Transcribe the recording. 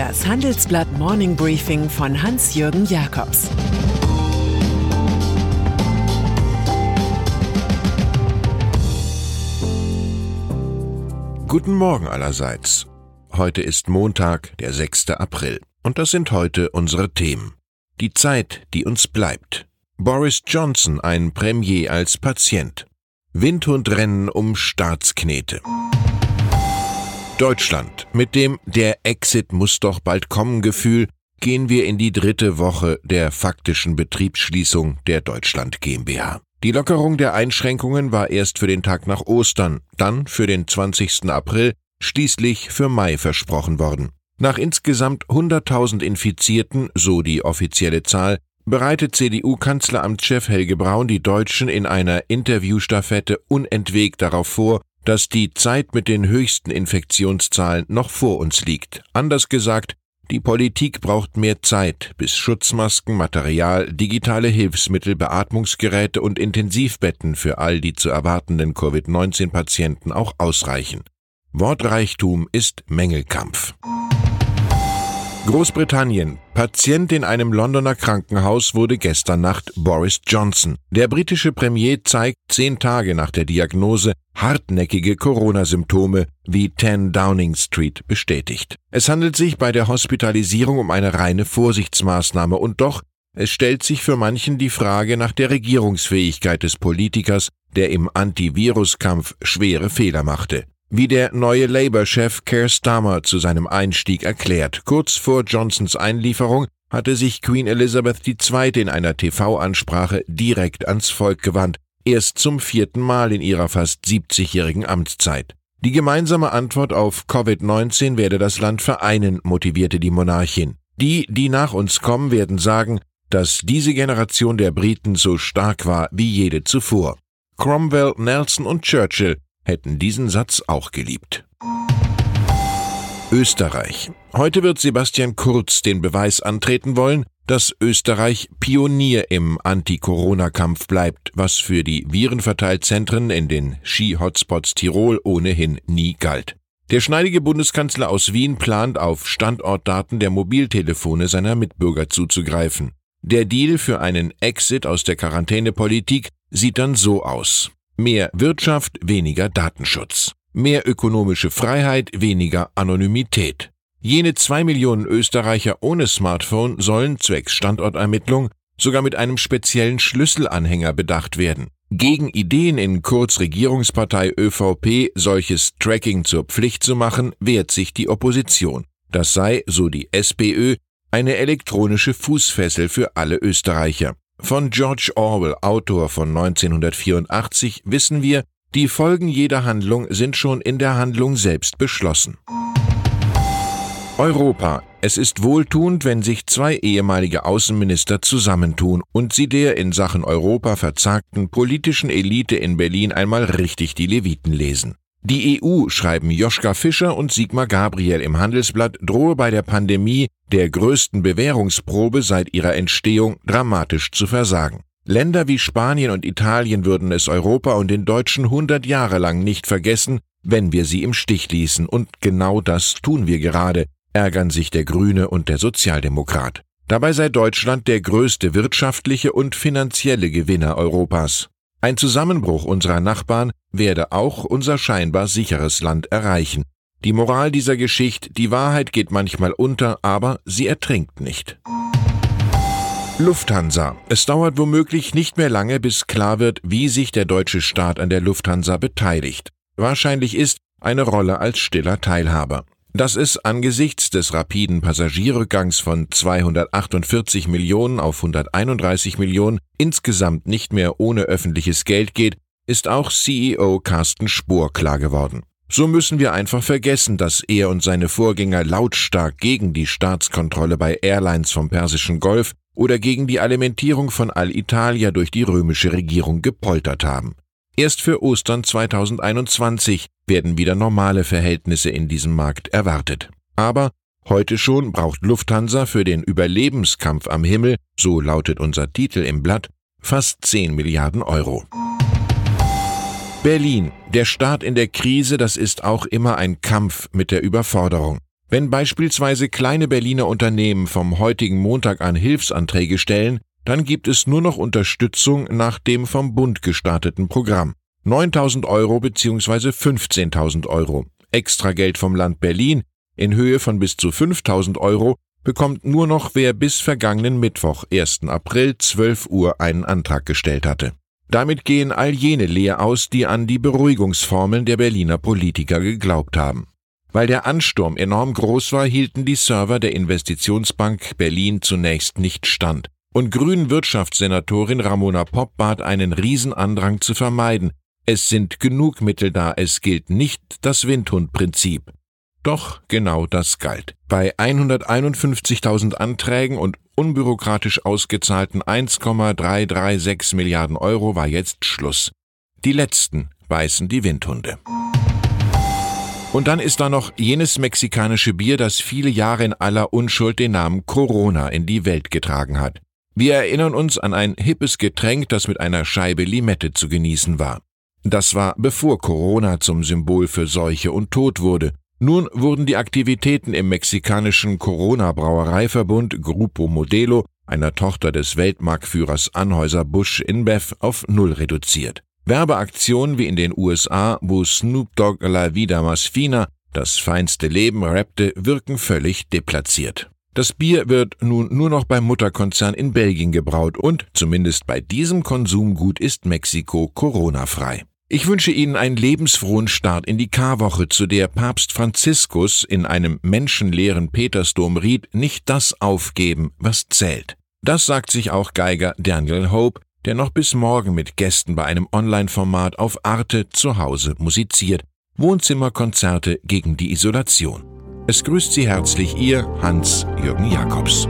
Das Handelsblatt Morning Briefing von Hans-Jürgen Jakobs Guten Morgen allerseits. Heute ist Montag, der 6. April. Und das sind heute unsere Themen. Die Zeit, die uns bleibt. Boris Johnson, ein Premier als Patient. Windhundrennen um Staatsknete. Deutschland. Mit dem Der Exit muss doch bald kommen Gefühl gehen wir in die dritte Woche der faktischen Betriebsschließung der Deutschland GmbH. Die Lockerung der Einschränkungen war erst für den Tag nach Ostern, dann für den 20. April, schließlich für Mai versprochen worden. Nach insgesamt 100.000 Infizierten, so die offizielle Zahl, bereitet CDU-Kanzleramtschef Helge Braun die Deutschen in einer Interviewstaffette unentwegt darauf vor, dass die Zeit mit den höchsten Infektionszahlen noch vor uns liegt. Anders gesagt, die Politik braucht mehr Zeit, bis Schutzmasken, Material, digitale Hilfsmittel, Beatmungsgeräte und Intensivbetten für all die zu erwartenden Covid-19-Patienten auch ausreichen. Wortreichtum ist Mängelkampf. Großbritannien. Patient in einem Londoner Krankenhaus wurde gestern Nacht Boris Johnson. Der britische Premier zeigt zehn Tage nach der Diagnose hartnäckige Corona-Symptome, wie 10 Downing Street bestätigt. Es handelt sich bei der Hospitalisierung um eine reine Vorsichtsmaßnahme und doch, es stellt sich für manchen die Frage nach der Regierungsfähigkeit des Politikers, der im Antiviruskampf schwere Fehler machte wie der neue Labour-Chef Keir Starmer zu seinem Einstieg erklärt. Kurz vor Johnsons Einlieferung hatte sich Queen Elizabeth II. in einer TV-Ansprache direkt ans Volk gewandt, erst zum vierten Mal in ihrer fast 70-jährigen Amtszeit. Die gemeinsame Antwort auf Covid-19 werde das Land vereinen, motivierte die Monarchin. Die, die nach uns kommen, werden sagen, dass diese Generation der Briten so stark war wie jede zuvor. Cromwell, Nelson und Churchill hätten diesen Satz auch geliebt. Österreich. Heute wird Sebastian Kurz den Beweis antreten wollen, dass Österreich Pionier im Anti-Corona-Kampf bleibt, was für die Virenverteilzentren in den Ski-Hotspots Tirol ohnehin nie galt. Der schneidige Bundeskanzler aus Wien plant auf Standortdaten der Mobiltelefone seiner Mitbürger zuzugreifen. Der Deal für einen Exit aus der Quarantänepolitik sieht dann so aus. Mehr Wirtschaft, weniger Datenschutz. Mehr ökonomische Freiheit, weniger Anonymität. Jene zwei Millionen Österreicher ohne Smartphone sollen zwecks Standortermittlung sogar mit einem speziellen Schlüsselanhänger bedacht werden. Gegen Ideen in Kurz Regierungspartei ÖVP, solches Tracking zur Pflicht zu machen, wehrt sich die Opposition. Das sei, so die SPÖ, eine elektronische Fußfessel für alle Österreicher. Von George Orwell, Autor von 1984, wissen wir, die Folgen jeder Handlung sind schon in der Handlung selbst beschlossen. Europa. Es ist wohltuend, wenn sich zwei ehemalige Außenminister zusammentun und sie der in Sachen Europa verzagten politischen Elite in Berlin einmal richtig die Leviten lesen. Die EU, schreiben Joschka Fischer und Sigmar Gabriel im Handelsblatt, drohe bei der Pandemie, der größten Bewährungsprobe seit ihrer Entstehung, dramatisch zu versagen. Länder wie Spanien und Italien würden es Europa und den Deutschen hundert Jahre lang nicht vergessen, wenn wir sie im Stich ließen, und genau das tun wir gerade, ärgern sich der Grüne und der Sozialdemokrat. Dabei sei Deutschland der größte wirtschaftliche und finanzielle Gewinner Europas. Ein Zusammenbruch unserer Nachbarn werde auch unser scheinbar sicheres Land erreichen. Die Moral dieser Geschichte, die Wahrheit geht manchmal unter, aber sie ertrinkt nicht. Lufthansa. Es dauert womöglich nicht mehr lange, bis klar wird, wie sich der deutsche Staat an der Lufthansa beteiligt. Wahrscheinlich ist eine Rolle als stiller Teilhaber dass es angesichts des rapiden Passagierrückgangs von 248 Millionen auf 131 Millionen insgesamt nicht mehr ohne öffentliches Geld geht, ist auch CEO Carsten Spohr klar geworden. So müssen wir einfach vergessen, dass er und seine Vorgänger lautstark gegen die Staatskontrolle bei Airlines vom Persischen Golf oder gegen die Alimentierung von Alitalia durch die römische Regierung gepoltert haben. Erst für Ostern 2021 werden wieder normale Verhältnisse in diesem Markt erwartet. Aber heute schon braucht Lufthansa für den Überlebenskampf am Himmel, so lautet unser Titel im Blatt, fast 10 Milliarden Euro. Berlin. Der Staat in der Krise, das ist auch immer ein Kampf mit der Überforderung. Wenn beispielsweise kleine Berliner Unternehmen vom heutigen Montag an Hilfsanträge stellen, dann gibt es nur noch Unterstützung nach dem vom Bund gestarteten Programm. 9000 Euro bzw. 15.000 Euro. Extra Geld vom Land Berlin in Höhe von bis zu 5000 Euro bekommt nur noch wer bis vergangenen Mittwoch, 1. April, 12 Uhr einen Antrag gestellt hatte. Damit gehen all jene leer aus, die an die Beruhigungsformeln der Berliner Politiker geglaubt haben. Weil der Ansturm enorm groß war, hielten die Server der Investitionsbank Berlin zunächst nicht stand. Und grünen Wirtschaftssenatorin Ramona Popp bat einen Riesenandrang zu vermeiden. Es sind genug Mittel da, es gilt nicht das Windhundprinzip. Doch genau das galt. Bei 151.000 Anträgen und unbürokratisch ausgezahlten 1,336 Milliarden Euro war jetzt Schluss. Die letzten beißen die Windhunde. Und dann ist da noch jenes mexikanische Bier, das viele Jahre in aller Unschuld den Namen Corona in die Welt getragen hat. Wir erinnern uns an ein hippes Getränk, das mit einer Scheibe Limette zu genießen war. Das war bevor Corona zum Symbol für Seuche und Tod wurde. Nun wurden die Aktivitäten im mexikanischen Corona-Brauereiverbund Grupo Modelo, einer Tochter des Weltmarktführers Anhäuser-Busch InBev, auf Null reduziert. Werbeaktionen wie in den USA, wo Snoop Dogg La Vida Mas Fina das feinste Leben rappte, wirken völlig deplatziert. Das Bier wird nun nur noch beim Mutterkonzern in Belgien gebraut und zumindest bei diesem Konsumgut ist Mexiko Corona-frei. Ich wünsche Ihnen einen lebensfrohen Start in die Karwoche, zu der Papst Franziskus in einem menschenleeren Petersdom riet, nicht das aufgeben, was zählt. Das sagt sich auch Geiger Daniel Hope, der noch bis morgen mit Gästen bei einem Online-Format auf Arte zu Hause musiziert. Wohnzimmerkonzerte gegen die Isolation. Es grüßt Sie herzlich Ihr Hans-Jürgen Jakobs.